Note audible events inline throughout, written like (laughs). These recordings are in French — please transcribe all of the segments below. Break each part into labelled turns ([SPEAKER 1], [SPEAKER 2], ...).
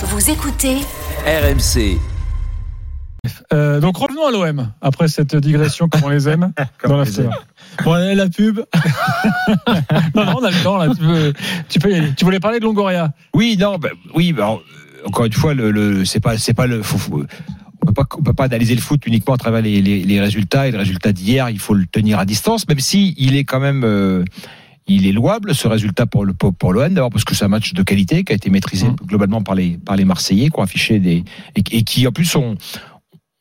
[SPEAKER 1] Vous écoutez
[SPEAKER 2] RMC.
[SPEAKER 3] Euh, donc revenons à l'OM après cette digression comme on les aime (laughs) dans la Bon, allez, la pub. (laughs) non, non, on a le temps là. Tu peux, tu peux y aller. Tu voulais parler de Longoria
[SPEAKER 4] Oui, non, bah, oui, bah, encore une fois, le, le c'est pas, c'est pas le. Faut, faut, on peut pas, on peut pas analyser le foot uniquement à travers les, les, les résultats et le résultat d'hier. Il faut le tenir à distance, même si il est quand même. Euh, il est louable ce résultat pour le pour l'OM d'abord parce que c'est un match de qualité qui a été maîtrisé
[SPEAKER 3] Mmh.
[SPEAKER 4] globalement par les par les Marseillais qui ont affiché des et, et qui en plus ont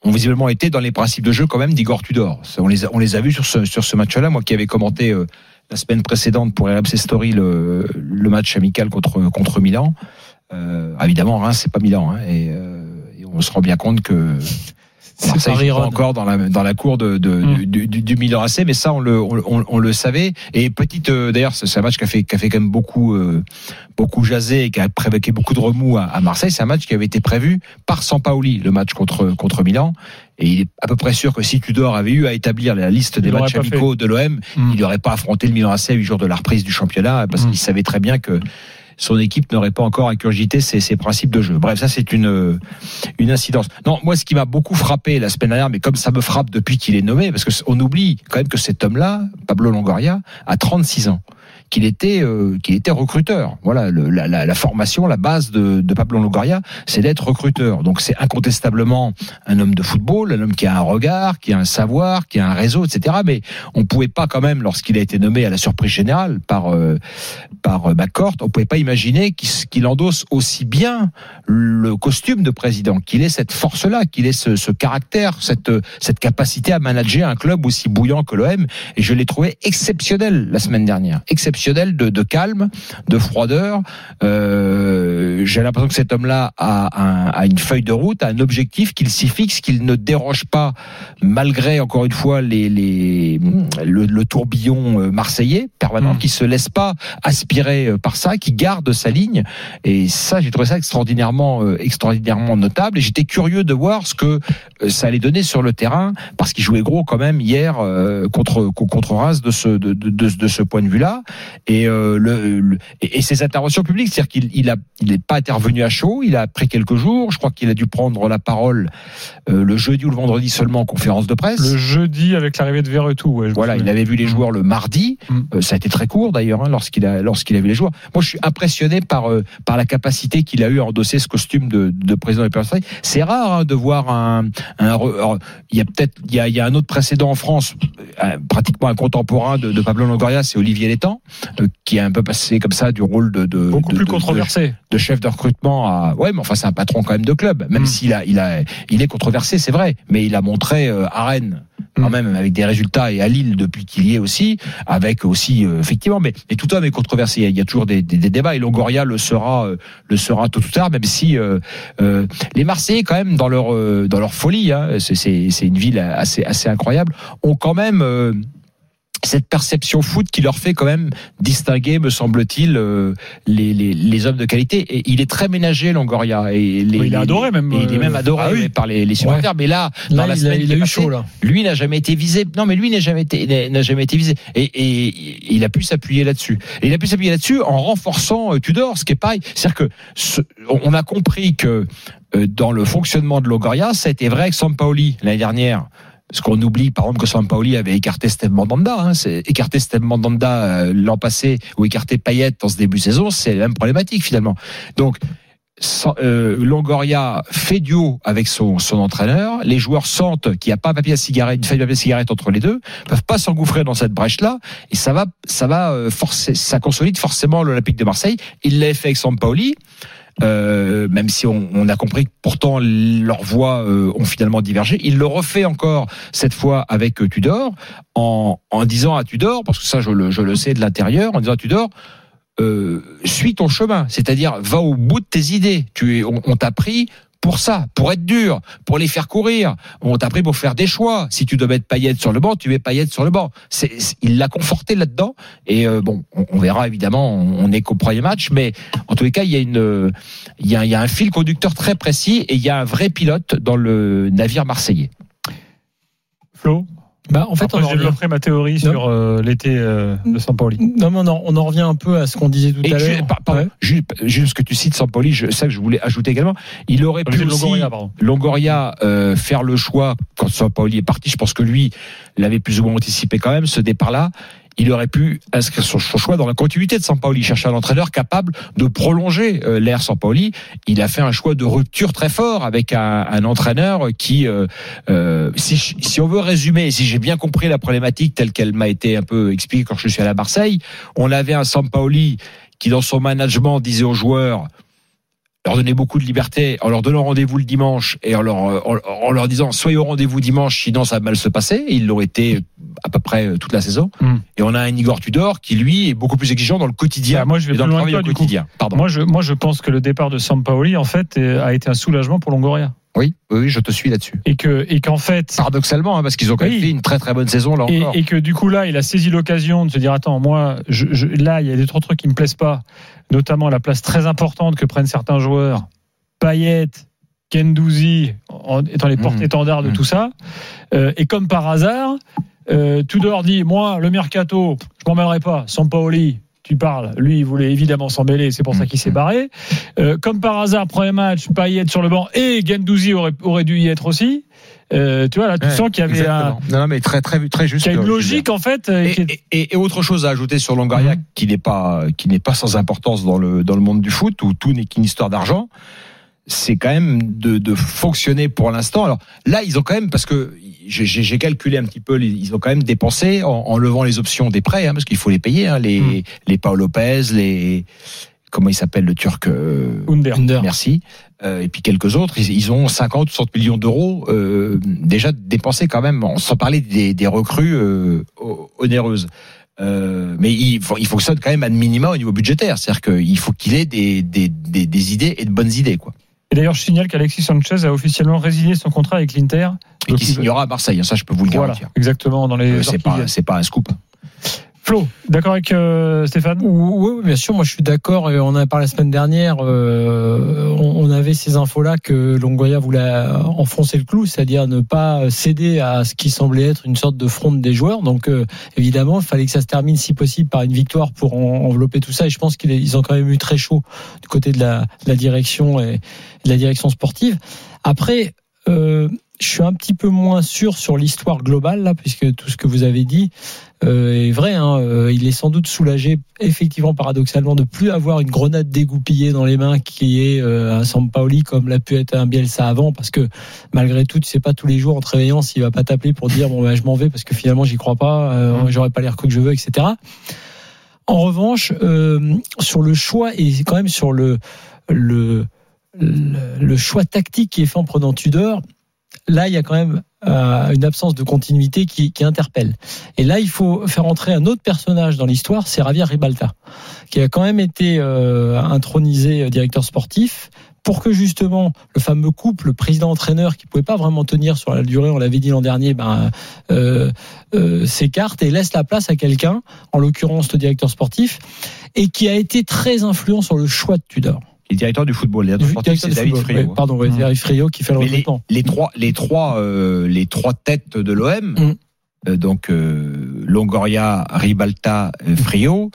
[SPEAKER 4] ont visiblement été dans les principes de jeu quand même d'Igor Tudor. On les a, on les a vus sur ce sur ce match-là. Moi qui avais commenté euh, la semaine précédente pour RMC Story le, le match amical contre contre Milan. Euh, évidemment, Reims c'est pas Milan hein, et, euh, et on se rend bien compte que Marseille joue pas encore dans la dans la cour de, de
[SPEAKER 3] Mm.
[SPEAKER 4] du, du, du Milan AC, mais ça on le on, on- le savait. Et petite euh, d'ailleurs c'est un match qui a fait qui a fait quand même beaucoup euh, beaucoup jasé et qui a provoqué beaucoup de remous à, à Marseille. C'est un match qui avait été prévu par Sampaoli, le match contre contre Milan. Et il est à peu près sûr que si Tudor avait eu à établir la liste des
[SPEAKER 3] Il
[SPEAKER 4] matchs amicaux de l'OM,
[SPEAKER 3] Mm.
[SPEAKER 4] il n'aurait pas affronté le Milan AC à 8 jours de la reprise du championnat parce
[SPEAKER 3] Mm.
[SPEAKER 4] qu'il savait très bien que son équipe n'aurait pas encore incurgité ses, ses principes de jeu. Bref, ça c'est une une incidence. Non, moi ce qui m'a beaucoup frappé la semaine dernière, mais comme ça me frappe depuis qu'il est nommé, parce que c- on oublie quand même que cet homme-là, Pablo Longoria, a 36 ans qu'il était euh, qu'il était recruteur. Voilà, la, la, la formation, la base de, de Pablo Longoria, c'est d'être recruteur. Donc c'est incontestablement un homme de football, un homme qui a un regard, qui a un savoir, qui a un réseau, etc. Mais on pouvait pas quand même, lorsqu'il a été nommé à la surprise générale par euh, par euh, McCourt, on pouvait pas imaginer qu'il endosse aussi bien le costume de président, qu'il ait cette force-là, qu'il ait ce, ce caractère, cette cette capacité à manager un club aussi bouillant que l'OM. Et je l'ai trouvé exceptionnel la semaine dernière, exceptionnel de, de calme, de froideur. Euh, J'ai l'impression que cet homme-là a, un- a une feuille de route, a un objectif qu'il s'y fixe, qu'il ne déroge pas, malgré encore une fois les, les le, le tourbillon euh, marseillais permanent,
[SPEAKER 3] Mm.
[SPEAKER 4] qui se laisse pas aspirer euh, par ça, qui garde sa ligne. Et ça, j'ai trouvé ça extraordinairement, euh, extraordinairement notable. Et j'étais curieux de voir ce que ça allait donner sur le terrain, parce qu'il jouait gros quand même hier euh, contre contre Reims de ce de, de, de, de ce point de vue-là. Et euh, le, le- et, et ses interventions publiques, c'est-à-dire qu'il il a il n'est pas intervenu à chaud. Il a pris quelques jours. Je crois qu'il a dû prendre la parole euh, le jeudi ou le vendredi seulement en conférence de presse.
[SPEAKER 3] Le jeudi avec l'arrivée de Verretou. Ouais,
[SPEAKER 4] Voilà, il avait vu les joueurs le mardi.
[SPEAKER 3] Mm.
[SPEAKER 4] Euh, ça a été très court d'ailleurs hein, lorsqu'il a lorsqu'il a vu les joueurs. Moi, je suis impressionné par euh, par la capacité qu'il a eu à endosser ce costume de, de président des. C'est rare hein, de voir un il y a peut-être il y a, il y a un autre précédent en France, pratiquement un contemporain de, de Pablo Longoria, c'est Olivier Létang, qui est un peu passé comme ça du rôle de, de
[SPEAKER 3] Beaucoup
[SPEAKER 4] de-
[SPEAKER 3] plus
[SPEAKER 4] de-
[SPEAKER 3] controversé.
[SPEAKER 4] de chef de recrutement à ouais mais enfin c'est un patron quand même de club même
[SPEAKER 3] Mm.
[SPEAKER 4] s'il a il a il est controversé c'est vrai mais il a montré euh, à Rennes quand
[SPEAKER 3] Mm.
[SPEAKER 4] même avec des résultats et à Lille depuis qu'il y est aussi avec aussi euh, effectivement mais, mais tout homme est controversé il y a, toujours des, des, des débats et Longoria le sera euh, le sera tôt ou tard même si euh, les Marseillais quand même dans leur dans leur folie hein, c'est c'est c'est une ville assez assez incroyable ont quand même cette perception foot qui leur fait quand même distinguer, me semble-t-il, euh, les, les, les hommes de qualité. Et il est très ménagé, Longoria. Et les,
[SPEAKER 3] Oui, il est
[SPEAKER 4] les-
[SPEAKER 3] adoré même,
[SPEAKER 4] il est
[SPEAKER 3] euh,
[SPEAKER 4] même adoré
[SPEAKER 3] ah oui.
[SPEAKER 4] par les, les supporters. Mais là, dans la
[SPEAKER 5] il a,
[SPEAKER 4] semaine
[SPEAKER 5] il a
[SPEAKER 4] est
[SPEAKER 5] eu chaud là.
[SPEAKER 4] lui n'a jamais été visé. Non, mais lui n'a jamais été, n'a jamais été visé. Et, et il a pu s'appuyer là-dessus. Et il a pu s'appuyer là-dessus en renforçant euh, Tudor, ce qui est pareil. C'est-à-dire que ce- on a compris que euh, dans le fonctionnement de Longoria, ça a été vrai avec Sampaoli l'année dernière. Parce qu'on oublie, par exemple, que Sampaoli avait écarté Steve Mandanda. Hein, écarté Steve Mandanda euh, l'an passé ou écarté Payet dans ce début de saison, c'est la même problématique finalement. Donc euh, Longoria fait duo avec son, son entraîneur. Les joueurs sentent qu'il n'y a pas papier à cigarette, une feuille de papier à cigarette entre les deux, peuvent pas s'engouffrer dans cette brèche-là, et ça va, ça va euh, forcer, ça consolide forcément l'Olympique de Marseille. Il l'a fait avec Sampaoli. Euh, même si on, on a compris que pourtant leurs voix euh, ont finalement divergé, il le refait encore cette fois avec euh, Tudor en, en disant à Tudor, parce que ça je le, je le sais de l'intérieur, en disant à Tudor, euh, suis ton chemin, c'est-à-dire va au bout de tes idées. Tu es, on, on t'a pris pour ça, pour être dur, pour les faire courir. On t'a pris pour faire des choix. Si tu dois mettre Payet sur le banc, tu mets Payet sur le banc. C'est- il l'a conforté là-dedans. Et euh, bon, on, verra évidemment. On on est qu'au premier match, mais en tous les cas, il y a une, il y a, il y a un fil conducteur très précis et il y a un vrai pilote dans le navire marseillais.
[SPEAKER 3] Flo? Bah, en fait, Après, on développerai ma théorie sur euh, l'été euh, de Sampoli.
[SPEAKER 1] Non, non, non, on en revient un peu à ce qu'on disait tout à l'heure.
[SPEAKER 4] Juste, ce que tu cites Sampoli, je, ça que je voulais ajouter également. Il aurait pu aussi, Longoria, Longoria euh, faire le choix quand Sampoli est parti. Je pense que lui l'avait plus ou moins anticipé quand même ce départ-là il aurait pu inscrire son, choix dans la continuité de Sampaoli, chercher un entraîneur capable de prolonger euh, l'ère Sampaoli. Il a fait un choix de rupture très fort avec un, entraîneur qui, euh, euh, si, si, on veut résumer, si j'ai bien compris la problématique telle qu'elle m'a été un peu expliquée quand je suis à la Marseille, on avait un Sampaoli qui, dans son management, disait aux joueurs leur donner beaucoup de liberté en leur donnant rendez-vous le dimanche et en leur, en, leur disant soyez au rendez-vous dimanche sinon ça va mal se passer. Ils l'ont été à peu près euh, toute la saison. Hmm. Et on a un Igor Tudor qui lui est beaucoup plus exigeant dans le quotidien.
[SPEAKER 3] Bah, moi je vais dans le travail quotidien. Pardon. Moi je, moi je pense que le départ de Sampaoli en fait a été un soulagement pour Longoria.
[SPEAKER 4] Oui, oui, je te suis là-dessus.
[SPEAKER 3] Et que et qu'en fait,
[SPEAKER 4] paradoxalement, hein, parce qu'ils ont quand même fait une très très bonne saison là
[SPEAKER 3] encore. Et que du coup là, il a saisi l'occasion de se dire attends, moi, je, là, il y a des trop trucs qui me plaisent pas, notamment la place très importante que prennent certains joueurs Payet, Kendouzi étant les porte-étendards de mmh. tout ça. Euh, et comme par hasard, euh, Tudor dit Moi, le mercato, je m'en mêlerai pas. Sampaoli, tu parles. Lui, il voulait évidemment s'en mêler, c'est pour ça qu'il s'est mmh. barré. Euh, comme par hasard, premier match, Payet sur le banc et Gendouzi aurait, aurait dû y être aussi. Euh, tu vois là, tu sens qu'il y avait un,
[SPEAKER 4] non, mais très très très juste.
[SPEAKER 3] Il y a une logique en fait.
[SPEAKER 4] Euh, et, et, autre chose à ajouter sur Longoria mmh. qui n'est pas qui n'est pas sans importance dans le dans le monde du foot où tout n'est qu'une histoire d'argent c'est quand même de, de, fonctionner pour l'instant. Alors là, ils ont quand même, parce que j'ai calculé un petit peu, ils ont quand même dépensé en, en levant les options des prêts, hein, parce qu'il faut les payer, hein, les, mm. les Paul Lopez, les comment il s'appelle le Turc
[SPEAKER 3] euh, Under.
[SPEAKER 4] Merci. Euh, et puis quelques autres, ils, ils ont 50 ou 60 millions d'euros euh, déjà dépensés quand même, sans parler des, des recrues euh, onéreuses. Euh, mais il, il fonctionne quand même à minima au niveau budgétaire, c'est-à-dire qu'il faut qu'il ait des, des, des, des idées et de bonnes idées, quoi.
[SPEAKER 3] Et d'ailleurs, je signale qu'Alexis Sanchez a officiellement résilié son contrat avec l'Inter.
[SPEAKER 4] Et qui signera à Marseille, hein, ça je peux vous le garantir. Voilà,
[SPEAKER 3] exactement, dans les.
[SPEAKER 4] Euh, c'est pas, c'est pas un scoop.
[SPEAKER 3] Flo, d'accord avec euh, Stéphane?
[SPEAKER 1] Oui, bien sûr, moi je suis d'accord. On en a parlé la semaine dernière. Euh, on, avait ces infos-là que Longoya voulait enfoncer le clou, c'est-à-dire ne pas céder à ce qui semblait être une sorte de fronde des joueurs. Donc euh, évidemment, il fallait que ça se termine si possible par une victoire pour envelopper tout ça. Et je pense qu'ils ont quand même eu très chaud du côté de la, de la direction et de la direction sportive. Après. Je suis un petit peu moins sûr sur l'histoire globale là, puisque tout ce que vous avez dit euh, est vrai. Hein, euh, il est sans doute soulagé, effectivement, paradoxalement, de plus avoir une grenade dégoupillée dans les mains qui est euh, un Sampaoli comme l'a pu être un Bielsa avant, parce que malgré tout, tu sais pas tous les jours en te réveillant s'il va pas t'appeler pour dire bon ben, je m'en vais parce que finalement j'y crois pas, euh, mmh. j'aurais pas l'air que je veux, etc. En revanche, euh, sur le choix et quand même sur le le, le, le choix tactique qui est fait en prenant Tudor, là, il y a quand même euh, une absence de continuité qui, qui, interpelle. Et là, il faut faire entrer un autre personnage dans l'histoire, c'est Javier Ribalta, qui a quand même été euh, intronisé euh, directeur sportif pour que justement le fameux couple président-entraîneur qui pouvait pas vraiment tenir sur la durée, on l'avait dit l'an dernier, ben, euh, euh, s'écarte et laisse la place à quelqu'un, en l'occurrence le directeur sportif, et qui a été très influent sur le choix de Tudor
[SPEAKER 4] le directeur du football. c'est David Frio.
[SPEAKER 1] pardon,
[SPEAKER 4] mmh.
[SPEAKER 1] David Frio qui fait le recrutement.
[SPEAKER 4] Les, les, trois, les trois, euh, les trois têtes de l'OM, mmh. euh, donc euh, Longoria, Ribalta, Frio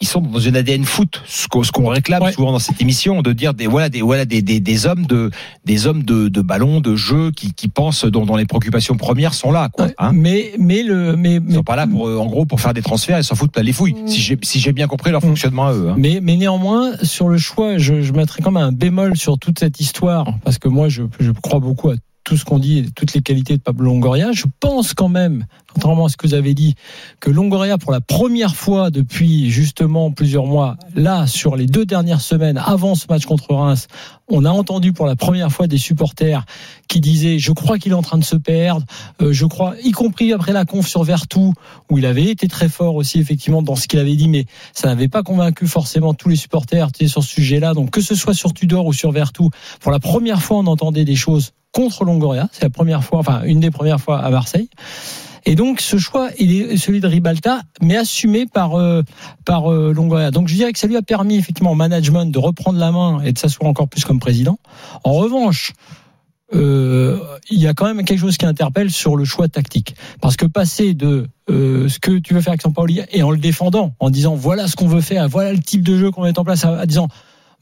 [SPEAKER 4] ils sont dans une ADN foot, ce qu'on réclame souvent dans cette émission, de dire des voilà des voilà des, des, des hommes de des hommes de, de ballon, de jeu qui, qui pensent dont, dont les préoccupations premières sont là. Quoi,
[SPEAKER 1] hein mais mais le mais,
[SPEAKER 4] ils sont pas là pour en gros pour faire des transferts et s'en foutent pas les fouilles. Si j'ai si j'ai bien compris leur mm. fonctionnement à eux. Hein.
[SPEAKER 1] Mais mais néanmoins sur le choix, je, je mettrais quand même un bémol sur toute cette histoire parce que moi je je crois beaucoup à tout ce qu'on dit, toutes les qualités de Pablo Longoria. Je pense quand même, contrairement à ce que vous avez dit, que Longoria, pour la première fois depuis justement plusieurs mois, là, sur les deux dernières semaines, avant ce match contre Reims, on a entendu pour la première fois des supporters qui disaient je crois qu'il est en train de se perdre, euh, je crois, y compris après la conf sur Vertou, où il avait été très fort aussi effectivement dans ce qu'il avait dit, mais ça n'avait pas convaincu forcément tous les supporters sur ce sujet-là. Donc que ce soit sur Tudor ou sur Vertou, pour la première fois on entendait des choses contre Longoria. C'est la première fois, enfin une des premières fois à Marseille. Et donc ce choix, il est celui de Ribalta, mais assumé par euh, par euh, Longoria. Donc je dirais que ça lui a permis effectivement au management de reprendre la main et de s'asseoir encore plus comme président. En revanche, euh, il y a quand même quelque chose qui interpelle sur le choix tactique. Parce que passer de ce que tu veux faire avec Sampaoli et en le défendant, en disant voilà ce qu'on veut faire, voilà le type de jeu qu'on met en place, à, disant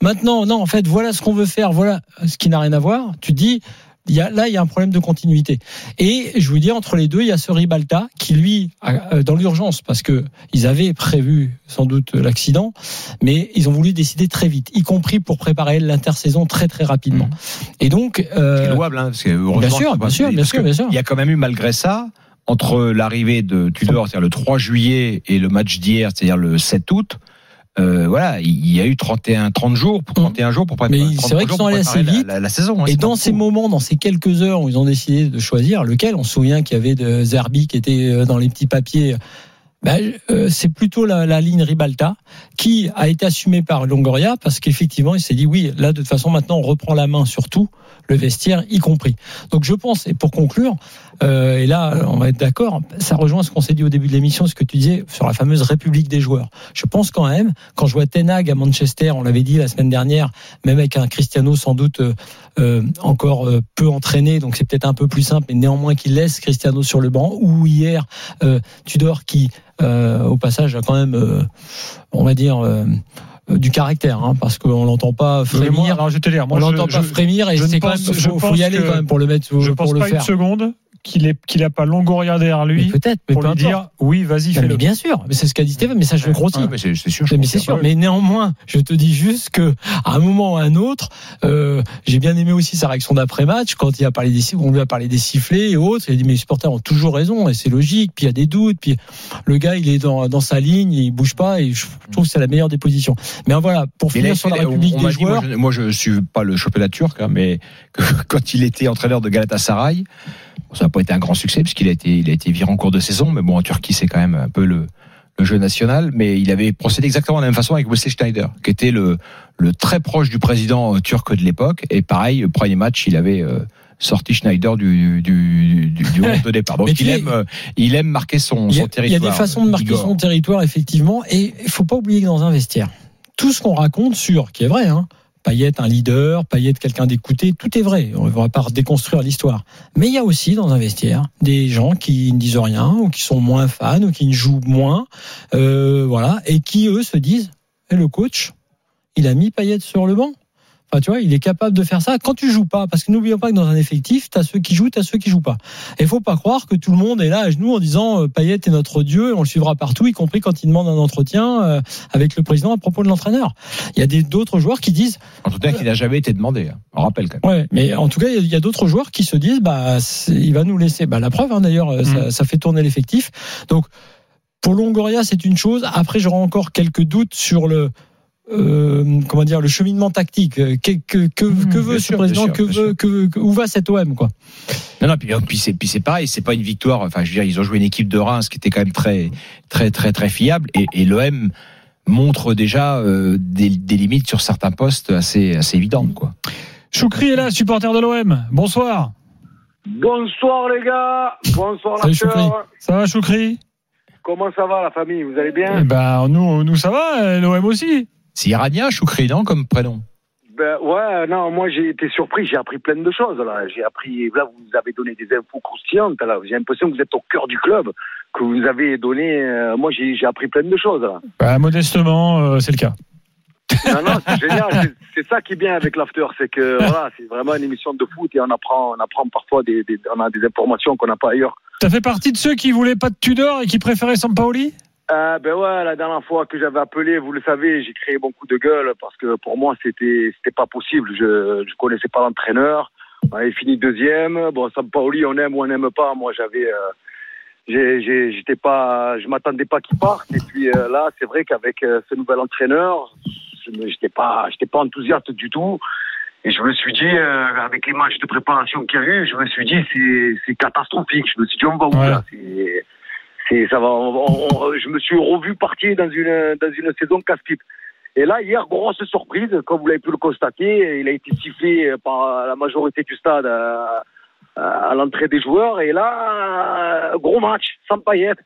[SPEAKER 1] maintenant, non, en fait, voilà ce qu'on veut faire, voilà ce qui n'a rien à voir, tu dis il y a, là, il y a un problème de continuité. Et je vous dis, entre les deux, il y a ce Ribalta qui, lui, euh, dans l'urgence, parce que ils avaient prévu sans doute l'accident, mais ils ont voulu décider très vite, y compris pour préparer l'intersaison très très rapidement. Mmh. Et donc,
[SPEAKER 4] euh, c'est louable, hein, parce que
[SPEAKER 1] bien sûr, bien sûr, bien sûr, bien sûr.
[SPEAKER 4] Il y a quand même eu malgré ça entre l'arrivée de Tudor, c'est-à-dire le 3 juillet, et le match d'hier, c'est-à-dire le 7 août, euh, voilà, il y a eu 31, 30 jours, pour 31 jours pour préparer.
[SPEAKER 1] Mais c'est vrai qu'ils sont allés assez vite.
[SPEAKER 4] La, saison. Hein,
[SPEAKER 1] et dans ces moments, dans ces quelques heures où ils ont décidé de choisir lequel, on se souvient qu'il y avait de Zerbi qui était euh, dans les petits papiers. Ben, euh, c'est plutôt la, la, ligne Ribalta qui a été assumée par Longoria parce qu'effectivement il s'est dit oui là de toute façon maintenant on reprend la main sur tout le vestiaire y compris. Donc je pense, et pour conclure, euh, et là on va être d'accord, ça rejoint ce qu'on s'est dit au début de l'émission, ce que tu disais sur la fameuse République des joueurs. Je pense quand même, quand je vois Tenag à Manchester, on l'avait dit la semaine dernière, même avec un Cristiano sans doute euh, euh encore peu entraîné, donc c'est peut-être un peu plus simple, mais néanmoins qu'il laisse Cristiano sur le banc, ou hier euh, Tudor qui, au passage, a quand même, on va dire du caractère, hein, parce qu'on l'entend pas frémir.
[SPEAKER 3] alors je vais te dire,
[SPEAKER 1] moi, on l'entend pas frémir et c'est quand même, faut, faut y aller quand même pour le mettre.
[SPEAKER 3] Je
[SPEAKER 1] pense
[SPEAKER 3] pas
[SPEAKER 1] une
[SPEAKER 3] seconde qu'il est qu'il a pas Longoria derrière lui
[SPEAKER 1] peut-être
[SPEAKER 3] pour lui dire oui vas-y fais-le.
[SPEAKER 1] bien sûr mais c'est ce qu'a dit Steven mais ça je le grossis.
[SPEAKER 4] mais c'est sûr
[SPEAKER 1] mais c'est sûr mais néanmoins je te dis juste que à un moment ou à un autre euh, j'ai bien aimé aussi sa réaction d'après match quand il a parlé des on lui a parlé des sifflets et autres il a dit mais les supporters ont toujours raison et c'est logique puis il y a des doutes puis le gars il est dans, dans sa ligne il bouge pas et je trouve que c'est la meilleure des positions. Mais voilà pour finir sur la République des joueurs.
[SPEAKER 4] moi je, ne suis pas le la turc hein, mais (laughs) quand il était entraîneur de Galatasaray ça n'a pas été un grand succès puisqu'il a été, il a été viré en cours de saison. Mais bon, en Turquie, c'est quand même un peu le, le jeu national. Mais il avait procédé exactement de la même façon avec Wesley Schneider, qui était le, le très proche du président euh, turc de l'époque. Et pareil, le premier match, il avait euh, sorti Schneider du, du, du, du de départ. Donc il aime, euh, il aime marquer son, son territoire.
[SPEAKER 1] Il y a des façons de marquer son territoire, effectivement. Et il faut pas oublier que dans un vestiaire, tout ce qu'on raconte sur, qui est vrai, hein, Payet un leader, Payet quelqu'un d'écouté, tout est vrai. On ne va pas déconstruire l'histoire. Mais il y a aussi dans un vestiaire des gens qui ne disent rien ou qui sont moins fans ou qui ne jouent moins, euh, voilà, et qui eux se disent, eh, le coach, il a mis Payet sur le banc tu vois, il est capable de faire ça quand tu joues pas. Parce que n'oublions pas que dans un effectif, tu as ceux qui jouent, tu as ceux qui jouent pas. Et faut pas croire que tout le monde est là à genoux en disant euh, Payet est notre dieu, on le suivra partout, y compris quand il demande un entretien euh, avec le président à propos de l'entraîneur. Il y a d'autres joueurs qui disent.
[SPEAKER 4] En tout cas, qu'il n'a jamais été demandé. Hein. On rappelle quand
[SPEAKER 1] même. Ouais, mais en tout cas, il y a, d'autres joueurs qui se disent bah, il va nous laisser. Bah, la preuve, hein, d'ailleurs, euh, ça, mm. ça fait tourner l'effectif. Donc, pour Longoria, c'est une chose. Après, j'aurai encore quelques doutes sur le euh, comment dire le cheminement tactique euh, que, que, que, mmh, que veut ce président que veut que, où va cet OM quoi?
[SPEAKER 4] Non non puis puis c'est puis c'est pareil c'est pas une victoire enfin je veux dire ils ont joué une équipe de Reims qui était quand même très très très très fiable et, et l'OM montre déjà euh, des, des, limites sur certains postes assez assez évidentes quoi.
[SPEAKER 3] Choukri est là supporter de l'OM bonsoir.
[SPEAKER 2] Bonsoir les gars. Bonsoir
[SPEAKER 3] la ça va Choukri?
[SPEAKER 2] Comment ça va la famille? Vous allez bien?
[SPEAKER 3] Eh ben, nous, nous ça va, l'OM aussi.
[SPEAKER 4] C'est iranien, Choukri, non, comme prénom
[SPEAKER 2] ben, ouais, non, moi j'ai été surpris, j'ai appris plein de choses. Là, j'ai appris, là, vous avez donné des infos croustillantes. Là, j'ai l'impression que vous êtes au cœur du club, que vous avez donné. Euh, moi, j'ai, appris plein de choses. Là.
[SPEAKER 3] Ben, modestement, euh, c'est le cas.
[SPEAKER 2] Non, non, c'est génial. C'est, ça qui est bien avec l'after, c'est que (laughs) voilà, c'est vraiment une émission de foot et on apprend, on apprend parfois des, on a des informations qu'on n'a pas ailleurs.
[SPEAKER 3] T'as fait partie de ceux qui voulaient pas de Tudor et qui préféraient Sampaoli?
[SPEAKER 2] Euh, ben ouais, la dernière fois que j'avais appelé, vous le savez, j'ai créé beaucoup de gueule parce que pour moi c'était c'était pas possible. Je je connaissais pas l'entraîneur. On avait fini deuxième. Bon, Sampaoli, on aime ou on n'aime pas. Moi, j'avais euh, j'étais pas, je m'attendais pas qu'il parte. Et puis euh, là, c'est vrai qu'avec euh, ce nouvel entraîneur, j'étais pas j'étais pas enthousiaste du tout. Et je me suis dit, euh, avec les matchs de préparation qu'il y a eu, je me suis dit, c'est, c'est catastrophique. Je me suis dit, on va où là? Ça va. je me suis revu partir dans une dans une saison casse-pipe. Et là, hier, grosse surprise, comme vous l'avez pu le constater, il a été sifflé par la majorité du stade à, l'entrée des joueurs. Et là, gros match, sans paillettes.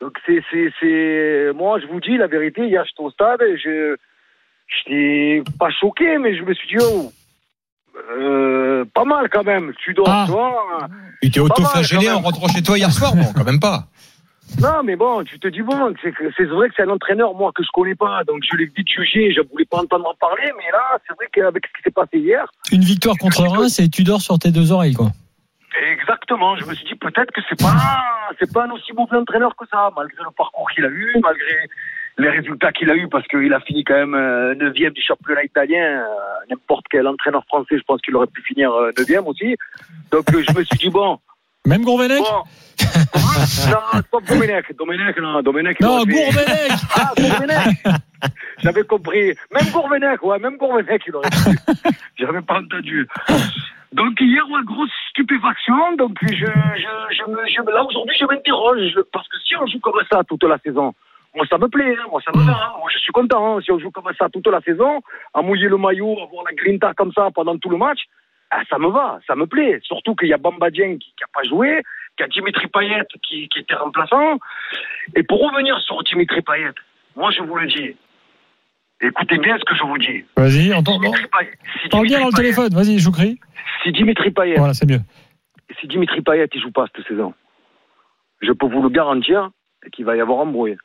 [SPEAKER 2] Donc c'est c'est moi, je vous dis la vérité. Hier, j'étais au stade, je j'étais pas choqué, mais je me suis dit oh. Euh, euh, pas mal quand même. Tudor,
[SPEAKER 3] Ah.
[SPEAKER 2] tu vois.
[SPEAKER 4] Tu t'es auto-flagellé en rentrant chez toi hier soir Non, quand même pas.
[SPEAKER 2] Non, mais bon, tu te dis bon, c'est vrai que c'est un entraîneur moi que je connais pas, donc je l'ai vite jugé. Je voulais pas entendre en parler, mais là, c'est vrai qu'avec ce qui s'est passé hier,
[SPEAKER 1] Une victoire contre Reims et tu dors sur tes deux oreilles, quoi.
[SPEAKER 2] exactement, je me suis dit peut-être que c'est pas, c'est pas un aussi mauvais entraîneur que ça, malgré le parcours qu'il a eu, malgré les résultats qu'il a eu, parce qu'il a fini quand même euh, neuvième du championnat italien. euh, N'importe quel entraîneur français, je pense qu'il aurait pu finir euh, neuvième aussi. Donc je me suis dit bon.
[SPEAKER 3] Même Gourvenec
[SPEAKER 2] Bon. non, stop Domenech. Domenech, non, Domenech.
[SPEAKER 3] Non, Gourvenec
[SPEAKER 2] Ah, Gourvenec J'avais compris. Même Gourvenec, ouais, même Gourvenec, il aurait pu. J'avais pas entendu. Donc hier, ouais, grosse stupéfaction. Donc je, je, je me, je, là aujourd'hui, je m'interroge parce que si on joue comme ça toute la saison, moi ça me plaît, hein, moi ça me va. hein. Moi je suis content. hein. Si on joue comme ça toute la saison, à mouiller le maillot, avoir la grinta comme ça pendant tout le match, ah, ça me va, ça me plaît. Surtout qu'il y a Bamba Dieng qui n'a pas joué, qu'il y a Dimitri Payet qui, qui était remplaçant. Et pour revenir sur Dimitri Payet, moi je vous le dis, écoutez bien ce que je vous dis.
[SPEAKER 3] Vas-y, entends.
[SPEAKER 2] Si
[SPEAKER 3] Parle bien dans le téléphone, vas-y, Choukri.
[SPEAKER 2] si Dimitri Payet,
[SPEAKER 3] Voilà, c'est mieux.
[SPEAKER 2] si Dimitri Payet il joue pas cette saison, je peux vous le garantir qu'il va y avoir embrouille.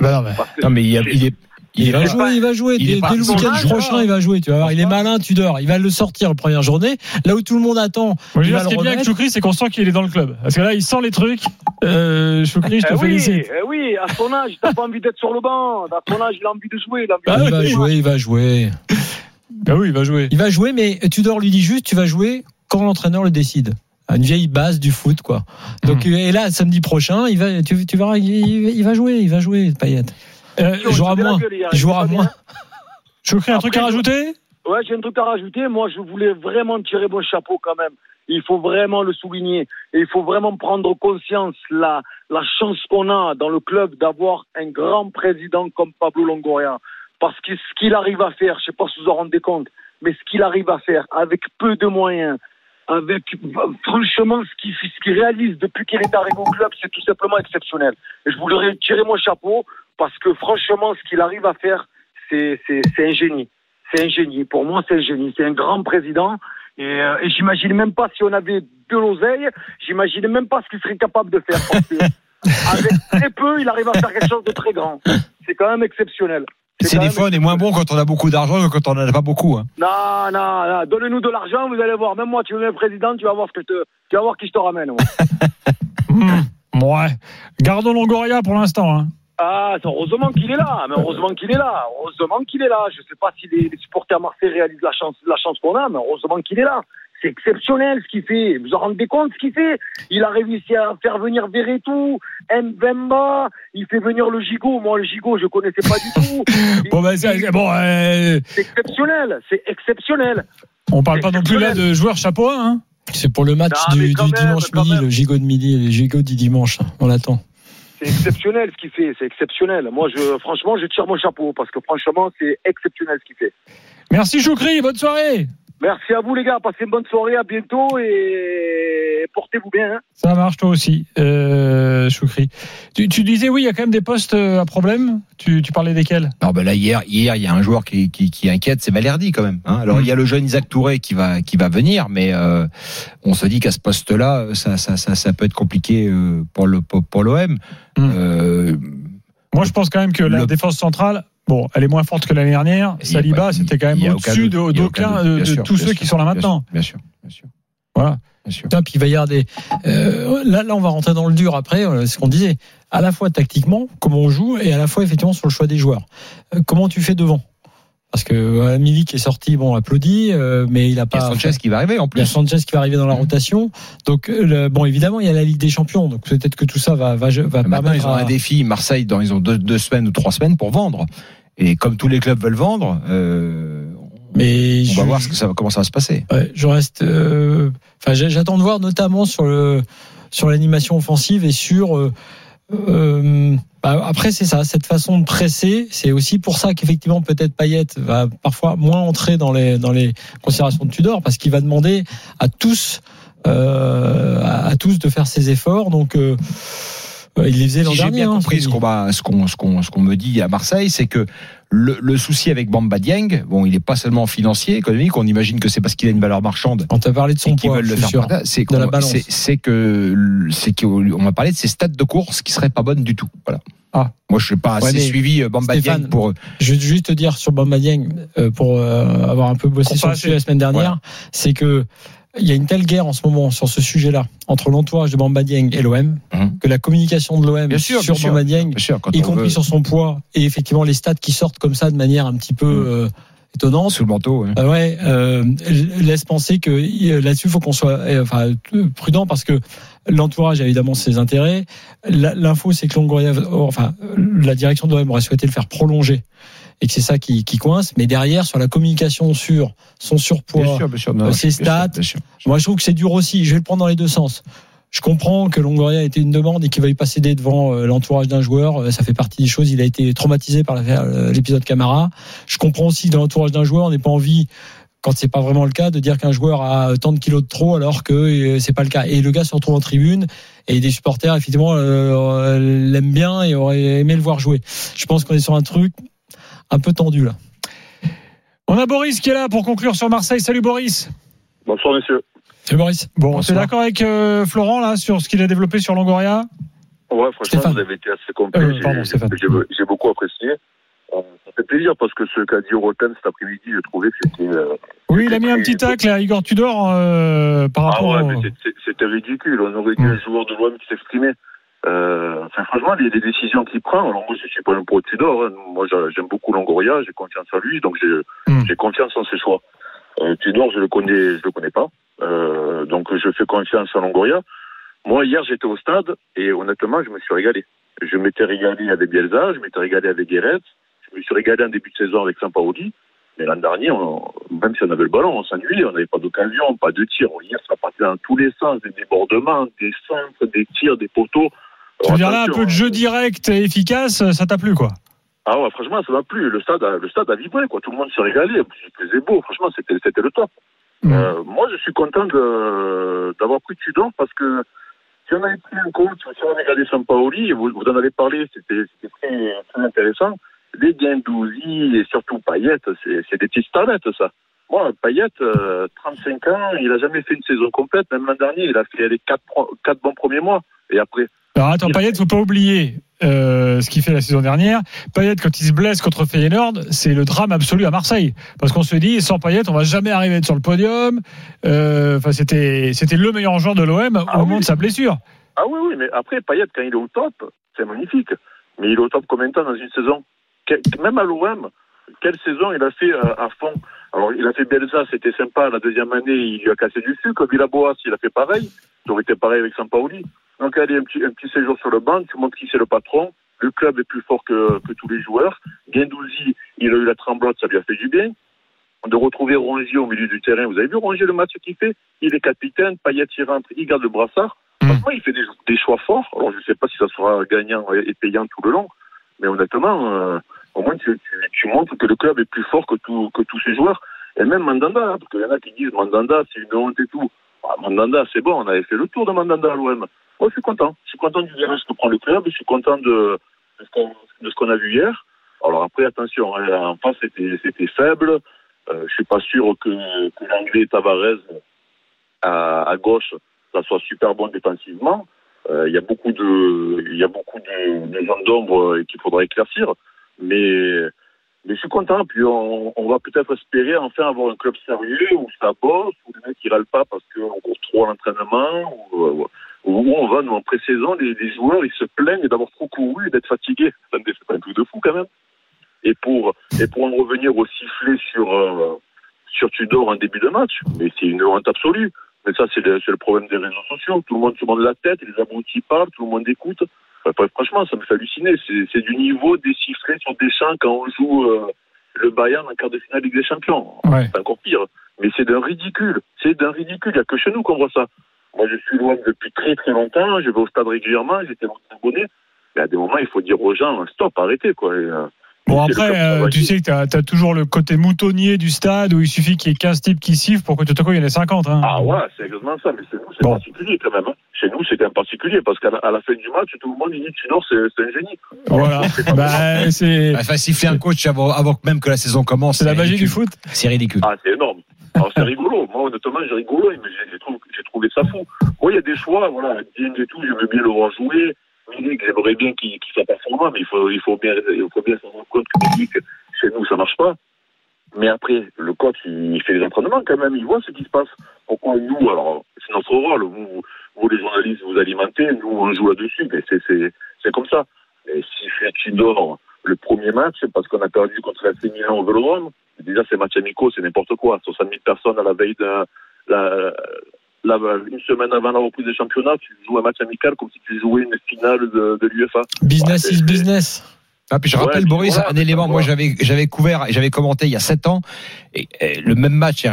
[SPEAKER 3] Bah non, mais-
[SPEAKER 4] Non, il, y a- il est.
[SPEAKER 1] Il, va jouer,
[SPEAKER 2] pas-
[SPEAKER 1] il va jouer.
[SPEAKER 4] il
[SPEAKER 1] dès le week-end
[SPEAKER 2] âge,
[SPEAKER 1] prochain, il va jouer. Tu vas voir, il est malin, tu dors. Il va le sortir la première journée. Là où tout le monde attend,
[SPEAKER 3] Moi,
[SPEAKER 1] il va
[SPEAKER 3] ce qui est bien avec. Choukri, c'est qu'on sent qu'il est dans le club. Parce que là, il sent les trucs. Euh, Choukri, je te
[SPEAKER 2] Eh oui,
[SPEAKER 3] félicite.
[SPEAKER 2] eh oui, à son âge, t'as pas envie d'être sur le banc. À son âge, il a envie de jouer. Il a envie
[SPEAKER 3] Ah
[SPEAKER 2] de
[SPEAKER 1] Il va jouer, il va jouer.
[SPEAKER 3] Bah oui, il va jouer.
[SPEAKER 1] Il va jouer, mais Tudor lui dit juste, tu vas jouer quand l'entraîneur le décide. Une vieille base du foot, quoi. Donc,
[SPEAKER 3] Hmm.
[SPEAKER 1] et là, samedi prochain, il va, tu, tu verras, il, il va jouer, il va jouer, Payet.
[SPEAKER 3] Euh,
[SPEAKER 2] Il
[SPEAKER 1] jouera moins.
[SPEAKER 2] gueule hier,
[SPEAKER 1] Il jouera moins.
[SPEAKER 2] bien.
[SPEAKER 3] Choukri, un truc à rajouter
[SPEAKER 2] Ouais, j'ai un truc à rajouter. Moi, je voulais vraiment tirer mon chapeau quand même. Il faut vraiment le souligner. Et il faut vraiment prendre conscience la, la chance qu'on a dans le club d'avoir un grand président comme Pablo Longoria. Parce que ce qu'il arrive à faire, je sais pas si vous en rendez compte, mais ce qu'il arrive à faire avec peu de moyens, avec franchement ce qu'il ce qu'il réalise depuis qu'il est arrivé au club, c'est tout simplement exceptionnel. Et je voudrais tirer mon chapeau parce que franchement, ce qu'il arrive à faire, c'est c'est c'est un génie. C'est un génie. Pour moi, c'est un génie. C'est un grand président. Et, euh, et j'imagine même pas si on avait de l'oseille, j'imagine même pas ce qu'il serait capable de faire. Parce que (laughs) avec très peu, il arrive à faire quelque chose de très grand. C'est quand même exceptionnel.
[SPEAKER 4] C'est des fois, on est moins bon quand on a beaucoup d'argent que quand on en a pas beaucoup. Hein.
[SPEAKER 2] Non, non, non. Donnez-nous de l'argent, vous allez voir. Même moi, tu veux être président, tu vas voir ce que je te, tu vas voir qui je te ramène. ouais. (laughs)
[SPEAKER 3] Hmm, Ouais. Gardons Longoria pour l'instant. Hein.
[SPEAKER 2] Ah, c'est heureusement qu'il est là. Mais heureusement qu'il est là. Heureusement qu'il est là. Je sais pas si les, les supporters marseillais réalisent la chance, la chance qu'on a, mais heureusement qu'il est là. C'est exceptionnel ce qu'il fait. Vous vous rendez compte ce qu'il fait? Il a réussi à faire venir Verretou, Mbemba, il fait venir le Gigot. Moi, le Gigot, je connaissais pas du tout. (laughs)
[SPEAKER 3] Bon, bah, c'est- bon euh,
[SPEAKER 2] C'est exceptionnel. C'est exceptionnel.
[SPEAKER 3] on parle pas non plus là de joueurs chapeau 1. Hein?
[SPEAKER 1] C'est pour le match
[SPEAKER 2] Non,
[SPEAKER 1] du,
[SPEAKER 2] quand
[SPEAKER 1] du
[SPEAKER 2] même,
[SPEAKER 1] dimanche midi,
[SPEAKER 2] même.
[SPEAKER 1] le gigot de midi, le gigot du dimanche. On l'attend.
[SPEAKER 2] C'est exceptionnel ce qu'il fait. C'est exceptionnel. Moi, je, franchement, je tire mon chapeau parce que franchement, c'est exceptionnel ce qu'il fait.
[SPEAKER 3] Merci Choukri, bonne soirée.
[SPEAKER 2] Merci à vous les gars, passez une bonne soirée, à bientôt et portez-vous bien. hein.
[SPEAKER 3] Ça marche toi aussi, euh, Choukri. Tu, tu disais oui, il y a quand même des postes euh, à problème. Tu, tu parlais desquels?
[SPEAKER 4] Non, ben là hier, hier, il y a un joueur qui, qui, qui inquiète, c'est Valerdi quand même. Hein. Alors il y a le jeune Isaac Touré qui va qui va venir, mais euh, on se dit qu'à ce poste-là, ça, ça, ça, ça peut être compliqué euh, pour le pour, pour l'OM.
[SPEAKER 3] Mm.
[SPEAKER 4] Euh,
[SPEAKER 3] Moi, je pense quand même que la
[SPEAKER 4] Le-
[SPEAKER 3] défense centrale, bon, elle est moins forte que l'année dernière. Saliba, c'était quand même au-dessus de- d'aucun
[SPEAKER 4] doute,
[SPEAKER 3] de, tous ceux
[SPEAKER 4] sûr,
[SPEAKER 3] qui sont là maintenant.
[SPEAKER 4] Bien sûr, bien sûr.
[SPEAKER 3] Voilà.
[SPEAKER 4] Bien sûr.
[SPEAKER 1] Puis il va y avoir des. euh, là, là, on va rentrer dans le dur après. euh, ce qu'on disait, à la fois tactiquement, comment on joue, et à la fois effectivement sur le choix des joueurs. Euh, comment tu fais devant? Parce que euh, Milik est sorti, bon, applaudi, euh, mais il a
[SPEAKER 4] Il y
[SPEAKER 1] pas.
[SPEAKER 4] a Sanchez qui va arriver en
[SPEAKER 1] Il y a
[SPEAKER 4] plus.
[SPEAKER 1] Sanchez qui va arriver dans la rotation. Donc, euh, le- bon, évidemment, il y a la Ligue des Champions. Donc, peut-être que tout ça va, va, va
[SPEAKER 4] Maintenant, ils ont
[SPEAKER 1] à-
[SPEAKER 4] un défi. Marseille, dans, ils ont deux, deux semaines ou trois semaines pour vendre. Et comme tous les clubs veulent vendre, euh,
[SPEAKER 1] Mais
[SPEAKER 4] on
[SPEAKER 1] je,
[SPEAKER 4] va voir ce que ça, comment ça va se passer.
[SPEAKER 1] ouais, je reste. euh, Enfin, j'attends de voir notamment sur le sur l'animation offensive et sur. Euh, euh, bah, après, c'est ça, cette façon de presser. C'est aussi pour ça qu'effectivement, peut-être Payet va parfois moins entrer dans les dans les considérations de Tudor parce qu'il va demander à tous euh, à, à tous de faire ses efforts. Donc euh, Il les faisait l'an
[SPEAKER 4] si j'ai
[SPEAKER 1] dernier.
[SPEAKER 4] bien
[SPEAKER 1] hein,
[SPEAKER 4] compris ce qu'on ce qu'on ce qu'on qu'on me dit à Marseille, c'est que le, le souci avec Bamba Dieng, bon, il n'est pas seulement financier, économique. On imagine que c'est parce qu'il a une valeur marchande
[SPEAKER 1] On t'a parlé de son poids,
[SPEAKER 4] c'est que c'est qu'on m'a parlé de ses stats de course qui seraient pas bonnes du tout. Voilà.
[SPEAKER 3] Ah.
[SPEAKER 4] Moi, je suis pas
[SPEAKER 1] Ouais,
[SPEAKER 4] assez suivi euh, Bamba
[SPEAKER 1] Stéphane,
[SPEAKER 4] Dieng pour.
[SPEAKER 1] Je vais juste te dire sur Bamba Dieng, euh, pour euh, avoir un peu bossé sur le sujet la semaine dernière,
[SPEAKER 4] Voilà.
[SPEAKER 1] c'est que il y a une telle guerre en ce moment sur ce sujet-là entre l'entourage de Bamba Dieng et l'OM
[SPEAKER 4] Mhm.
[SPEAKER 1] que la communication de l'OM sur
[SPEAKER 4] bien.
[SPEAKER 1] Bamba Dieng,
[SPEAKER 4] Bien sûr, quand
[SPEAKER 1] y compris
[SPEAKER 4] veut,
[SPEAKER 1] sur son poids et effectivement les stats qui sortent comme ça de manière un petit peu
[SPEAKER 4] Mhm.
[SPEAKER 1] euh, étonnante.
[SPEAKER 4] sous le manteau. hein.
[SPEAKER 1] Euh, ouais, euh, laisse penser que euh, là-dessus, il faut qu'on soit enfin, prudent parce que l'entourage a évidemment ses intérêts. L'info, c'est que Longoria, enfin, la direction de l'OM aurait souhaité le faire prolonger et que c'est ça qui, qui coince. Mais derrière, sur la communication sur son surpoids,
[SPEAKER 4] Bien sûr, bien sûr.
[SPEAKER 1] ses stats.
[SPEAKER 4] bien sûr.
[SPEAKER 1] moi, je trouve que c'est dur aussi. Je vais le prendre dans les deux sens. Je comprends que Longoria était une demande et qu'il veuille pas céder devant euh, l'entourage d'un joueur. Euh, Ça fait partie des choses. Il a été traumatisé par euh, l'épisode Camara. Je comprends aussi que dans l'entourage d'un joueur, on n'est pas envie, quand c'est pas vraiment le cas, de dire qu'un joueur a tant de kilos de trop alors que c'est pas le cas. Et le gars se retrouve en tribune et des supporters, effectivement, euh, l'aiment bien et auraient aimé le voir jouer. Je pense qu'on est sur un truc un peu tendu là.
[SPEAKER 3] On a Boris qui est là pour conclure sur Marseille. Salut Boris.
[SPEAKER 5] Bonsoir, messieurs.
[SPEAKER 1] C'est Maurice.
[SPEAKER 3] Bon, tu es
[SPEAKER 4] Bonsoir.
[SPEAKER 3] d'accord avec euh, Florent là sur ce qu'il a développé sur Longoria?
[SPEAKER 5] Ouais, franchement,
[SPEAKER 1] Stéphane.
[SPEAKER 5] vous avez été assez complet.
[SPEAKER 3] Euh,
[SPEAKER 5] J'ai- beaucoup apprécié. Euh, ça fait plaisir parce que ce qu'a dit Roten cet après-midi, je trouvais que c'était. euh,
[SPEAKER 3] Oui, il a mis un petit tacle à Igor Tudor euh, par
[SPEAKER 5] Ah
[SPEAKER 3] rapport
[SPEAKER 5] ouais,
[SPEAKER 3] au-
[SPEAKER 5] mais c'est- c'est- c'était ridicule. On aurait dit
[SPEAKER 3] Mm.
[SPEAKER 5] un joueur de l'OM qui s'exprimait. Euh, enfin, franchement, les, les décisions qu'il prend, alors moi je suis pas un pro Tudor, hein. moi j'a- j'aime beaucoup Longoria, j'ai confiance en lui, donc j'ai
[SPEAKER 3] Mm.
[SPEAKER 5] j'ai confiance en ses choix. Euh, Tudor, je le connais, je le connais pas, euh, donc je fais confiance à Longoria. Moi hier j'étais au stade et honnêtement je me suis régalé. Je m'étais régalé avec Bielsa, je m'étais régalé avec Guéret, je me suis régalé en début de saison avec Sampaoli. Mais l'an dernier, on- même si on avait le ballon, on s'ennuyait, on n'avait pas d'occasion, pas de tir. Hier, ça partait dans tous les sens, des débordements, des centres, des tirs, des poteaux.
[SPEAKER 3] Tu veux dire là un peu de jeu direct et efficace, ça t'a plu quoi
[SPEAKER 5] Ah ouais, franchement, ça m'a plu. Le stade, a, le stade a vibré, quoi. Tout le monde s'est régalé. Faisait beau. Franchement, c'était, c'était le top.
[SPEAKER 3] Mm.
[SPEAKER 5] Euh, moi, je suis content d'avoir pris Tudor parce que si on avait pris un coach, si on avait regardé Sampaoli, vous, vous en avez parlé, c'était, c'était très, très intéressant. Les Guendouzi et surtout Payet, c'est, des petites starlettes, ça. Moi, Payet, euh, 35 ans, il a jamais fait une saison complète. Même l'an dernier, il a fait les quatre, pro- quatre bons premiers mois. Et après,
[SPEAKER 3] Alors attends, Payet, faut pas oublier euh, ce qu'il fait la saison dernière. Payet, quand il se blesse contre Feyenoord, c'est le drame absolu à Marseille, parce qu'on se dit sans Payet, on va jamais arriver à être sur le podium. Euh, Enfin, c'était c'était le meilleur joueur de l'OM
[SPEAKER 5] Ah
[SPEAKER 3] au
[SPEAKER 5] oui.
[SPEAKER 3] moment de sa blessure.
[SPEAKER 5] Ah oui, oui, mais après, Payet, quand il est au top, c'est magnifique. Mais il est au top combien de temps dans une saison? Même à l'OM, quelle saison il a fait euh, à fond? Alors, il a fait Belsa, c'était sympa. La deuxième année, il lui a cassé du sucre. Villaboas, il a fait pareil. Ça aurait été pareil avec Sampaoli. Donc, allez, un petit, un petit séjour sur le banc, tu montres qui c'est le patron. Le club est plus fort que, que tous les joueurs. Gendouzi, il a eu la tremblote, ça lui a fait du bien. De retrouver Rongier au milieu du terrain. Vous avez vu Rongier le match qu'il fait? Il est capitaine, Payet il rentre, il garde le brassard.
[SPEAKER 3] Mm.
[SPEAKER 5] Franchement, il fait des, des choix forts. Alors, je ne sais pas si ça sera gagnant et et payant tout le long, mais honnêtement, euh, au moins, tu, tu, tu montres que le club est plus fort que, tout, que tous ses joueurs. Et même Mandanda, hein, parce qu'il y en a qui disent Mandanda, c'est une honte et tout. Ah, Mandanda, c'est bon, on avait fait le tour de Mandanda à l'OM. Moi, je suis content. Je suis content du virage que prend le club. Je suis content de, de ce qu'on qu'on a vu hier. Alors après, attention, hein, en face, c'était faible. Euh, je suis pas sûr que, que l'anglais Tavares à, à gauche, ça soit super bon défensivement. Euh, Il y a beaucoup de, il y a beaucoup de, de zones d'ombre euh, qu'il faudra éclaircir. Mais, mais je suis content. Puis on, on va peut-être espérer enfin avoir un club sérieux où ça bosse, où les mecs ils râlent pas parce qu'on court trop à l'entraînement, où, où on va, nous, en pré-saison, les, les joueurs ils se plaignent d'avoir trop couru et d'être fatigués. C'est pas un truc de fou quand même. Et pour, et pour en revenir au sifflet sur, euh, sur Tudor en début de match, mais c'est une honte absolue. Mais ça, c'est le, le problème des réseaux sociaux. Tout le monde se monte la tête, les abrutis parlent, tout le monde écoute. Franchement, ça me fait halluciner. C'est du niveau sifflets sur des champs quand on joue euh, le Bayern en quart de finale Ligue des Champions.
[SPEAKER 3] Ouais.
[SPEAKER 5] C'est encore pire. Mais c'est d'un ridicule. C'est d'un ridicule. Il n'y a que chez nous qu'on voit ça. Moi, je suis loin depuis très très longtemps. Je vais au stade régulièrement. J'étais abonné. Mais à des moments, il faut dire aux gens, stop, arrêtez, quoi. Et, euh,
[SPEAKER 3] Bon, après, euh, tu sais que tu as, toujours le côté moutonnier du stade où il suffit qu'il y ait 15 types qui sifflent pour que tout à coup il y en ait 50. Hein.
[SPEAKER 5] Ah ouais, c'est exactement ça. Mais chez nous, c'est particulier quand même. Hein. Chez nous, c'est quand même particulier parce qu'à la, fin du match, tout le monde dit Tudor, c'est un génie.
[SPEAKER 3] Voilà. (laughs) bah, c'est.
[SPEAKER 4] Enfin, siffler un coach avant, avant, même que la saison commence.
[SPEAKER 3] C'est la magie du foot.
[SPEAKER 4] C'est ridicule.
[SPEAKER 5] Ah, c'est énorme. Alors c'est rigolo. Moi, honnêtement, j'ai rigolo, mais j'ai trouvé, trouvé, ça fou. Moi, il y a des choix. Voilà, Dieng et tout, j'aime bien le voir jouer. Milik, j'aimerais bien qu'il qu soit performant, mais il faut, il faut bien, s'en rendre compte que chez nous, ça marche pas. Mais après, le coach, il fait les entraînements quand même, il voit ce qui se passe. Pourquoi nous, alors, c'est notre rôle, vous, vous les journalistes, vous alimentez, nous, on joue là-dessus, mais c'est comme ça. Et si tu dors le premier match, parce qu'on a perdu contre la Milan au Vélodrome, déjà, c'est match amicaux, c'est n'importe quoi. 60 000 personnes à la veille d'un, la, la, une semaine avant la reprise des championnats, tu joues un match amical comme si tu jouais une finale de, de l'UFA.
[SPEAKER 1] Business is business.
[SPEAKER 4] Ah, puis je rappelle, Boris, un élément, moi j'avais j'avais couvert, j'avais commenté il y a sept ans, et, le même match,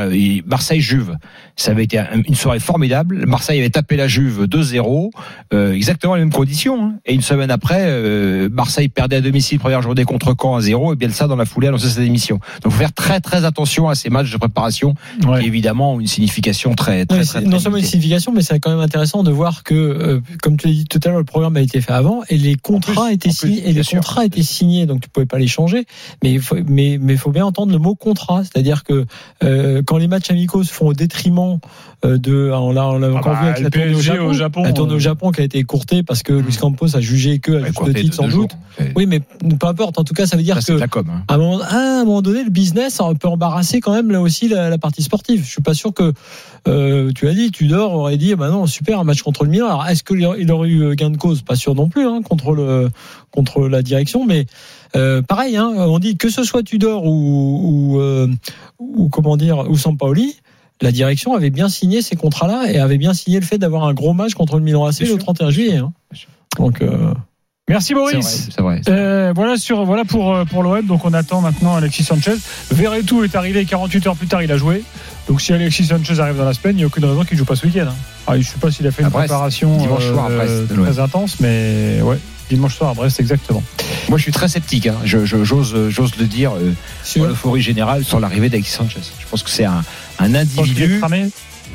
[SPEAKER 4] Marseille-Juve, ça avait été une soirée formidable. Marseille avait tapé la Juve 2-0, euh, exactement les mêmes conditions. Hein. Et une semaine après, euh, Marseille perdait à domicile première journée contre Caen à 0, et bien ça dans la foulée annonçait cette émission. Donc faut faire très très attention à ces matchs de préparation, qui évidemment ont une signification très très, très,
[SPEAKER 1] Non seulement une signification, mais c'est quand même intéressant de voir que, euh, comme tu l'as dit tout à l'heure, le programme a été fait avant, et les contrats étaient signés, et les contrats étaient signé, donc tu pouvais pas les changer. Mais il mais, mais faut bien entendre le mot contrat, c'est-à-dire que euh, quand les matchs amicaux se font au détriment euh, de, on l'a, on l'a ah encore vu bah, avec la tournée au Japon, la tournée au euh. Japon qui a été écourtée parce que Luis Campos a jugé que à juste titre sans doute. Oui, mais peu importe. En tout cas, ça veut dire que hein. à, un moment, à un moment donné, le business peut embarrasser quand même là aussi la, la partie sportive. Je suis pas sûr que euh, tu as dit, Tudor aurait dit, bah non, super, un match contre le Milan. Alors, est-ce qu'il aurait eu gain de cause? Pas sûr non plus, hein, contre le contre la direction, mais euh, pareil, hein, on dit que ce soit Tudor ou ou, euh, ou comment dire ou Sampaoli, la direction avait bien signé ces contrats-là et avait bien signé le fait d'avoir un gros match contre le Milan AC le 31 juillet. Hein. Donc euh,
[SPEAKER 3] Merci Boris. C'est vrai. Euh, voilà sur voilà pour pour l'OM. Donc on attend maintenant Alexis Sanchez. Verretou est arrivé 48 heures plus tard. Il a joué. Donc si Alexis Sanchez arrive dans la semaine, il n'y a aucune raison qu'il joue pas ce week-end. Hein. Ah, je sais pas s'il a fait une préparation soir très intense, mais ouais. Dimanche soir à Brest, exactement.
[SPEAKER 4] Moi, je suis très sceptique. Hein. Je, j'ose, j'ose le dire euh, sur l'euphorie générale sur l'arrivée d'Alexis Sanchez. Je pense que c'est un, un individu.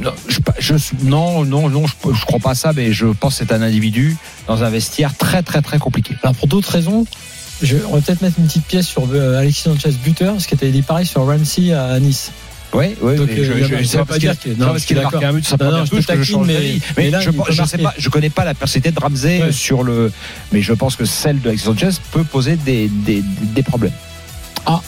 [SPEAKER 4] Non, je, non, non, non, je, je crois pas ça, mais je pense que c'est un individu dans un vestiaire très, très, très compliqué.
[SPEAKER 1] Alors pour d'autres raisons, je, on va peut-être mettre une petite pièce sur euh, Alexis Sanchez buteur, ce qui était dit pareil sur Ramsey à Nice.
[SPEAKER 4] Oui, oui, Donc, je, euh, je, je sais pas dire qu'il non, parce qu'il a marqué un but, ça non, non, touche, je change mais, mais, là, je, je sais pas, je connais pas la personnalité de Ramsey ouais. sur le, mais je pense que celle de Alexis Sanchez peut poser des, des, des problèmes.
[SPEAKER 3] Ah,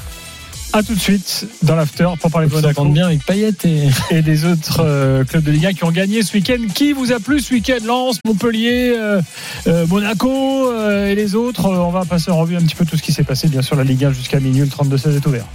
[SPEAKER 3] a tout de suite dans l'after pour parler de Monaco.
[SPEAKER 1] bien avec Payet et... (laughs)
[SPEAKER 3] et des autres euh, clubs de Ligue 1 qui ont gagné ce week-end. Qui vous a plu ce week-end? Lens, Montpellier, euh, euh, Monaco et les autres? On va passer en revue un petit peu tout ce qui s'est passé. Bien sûr, la Ligue 1 jusqu'à minuit, le 32-16 est ouvert.